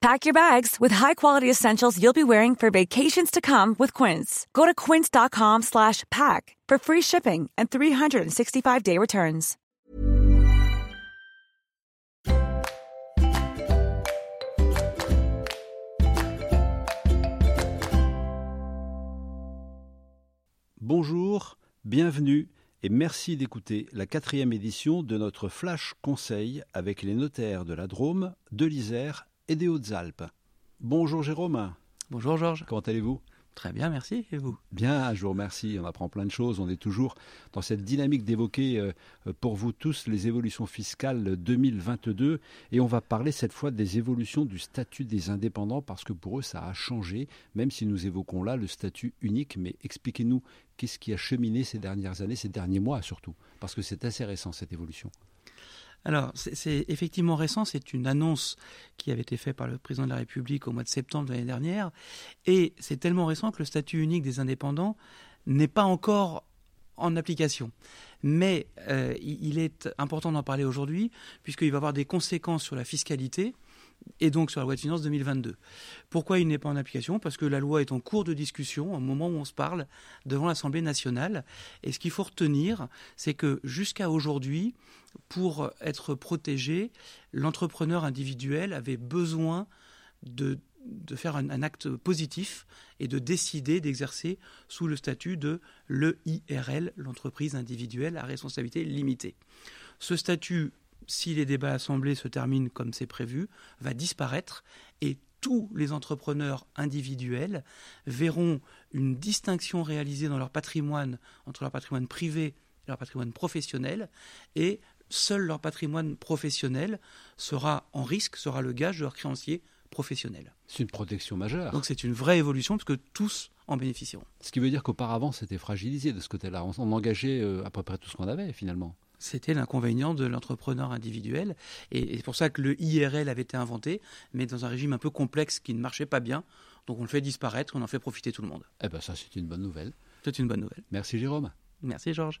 Pack your bags with high-quality essentials you'll be wearing for vacations to come with Quince. Go to quince.com slash pack for free shipping and 365-day returns. Bonjour, bienvenue et merci d'écouter la quatrième édition de notre Flash Conseil avec les notaires de la Drôme, de l'Isère et des Hautes-Alpes. Bonjour Jérôme. Bonjour Georges. Comment allez-vous? Très bien, merci. Et vous? Bien, je vous remercie. On apprend plein de choses. On est toujours dans cette dynamique d'évoquer euh, pour vous tous les évolutions fiscales 2022. Et on va parler cette fois des évolutions du statut des indépendants parce que pour eux, ça a changé, même si nous évoquons là le statut unique. Mais expliquez-nous qu'est-ce qui a cheminé ces dernières années, ces derniers mois surtout, parce que c'est assez récent cette évolution. Alors, c'est effectivement récent, c'est une annonce qui avait été faite par le président de la République au mois de septembre de l'année dernière, et c'est tellement récent que le statut unique des indépendants n'est pas encore en application. Mais euh, il est important d'en parler aujourd'hui, puisqu'il va avoir des conséquences sur la fiscalité, et donc sur la loi de finances 2022. Pourquoi il n'est pas en application? Parce que la loi est en cours de discussion au moment où on se parle devant l'Assemblée nationale. Et ce qu'il faut retenir, c'est que jusqu'à aujourd'hui, pour être protégé, l'entrepreneur individuel avait besoin de, faire un, un, acte positif et de décider d'exercer sous le statut de l'EIRL, l'entreprise individuelle à responsabilité limitée. Ce statut si les débats à l'Assemblée se terminent comme c'est prévu, va disparaître et tous les entrepreneurs individuels verront une distinction réalisée dans leur patrimoine entre leur patrimoine privé et leur patrimoine professionnel et seul leur patrimoine professionnel sera en risque, sera le gage de leur créancier professionnel. C'est une protection majeure. Donc c'est une vraie évolution parce que tous en bénéficieront. Ce qui veut dire qu'auparavant c'était fragilisé de ce côté-là. On engageait euh, à peu près tout ce qu'on avait finalement c'était l'inconvénient de l'entrepreneur individuel. Et c'est pour ça que le IRL avait été inventé, mais dans un régime un peu complexe qui ne marchait pas bien. Donc on le fait disparaître, on en fait profiter tout le monde. Eh bien ça, c'est une bonne nouvelle. C'est une bonne nouvelle. Merci Jérôme. Merci Georges.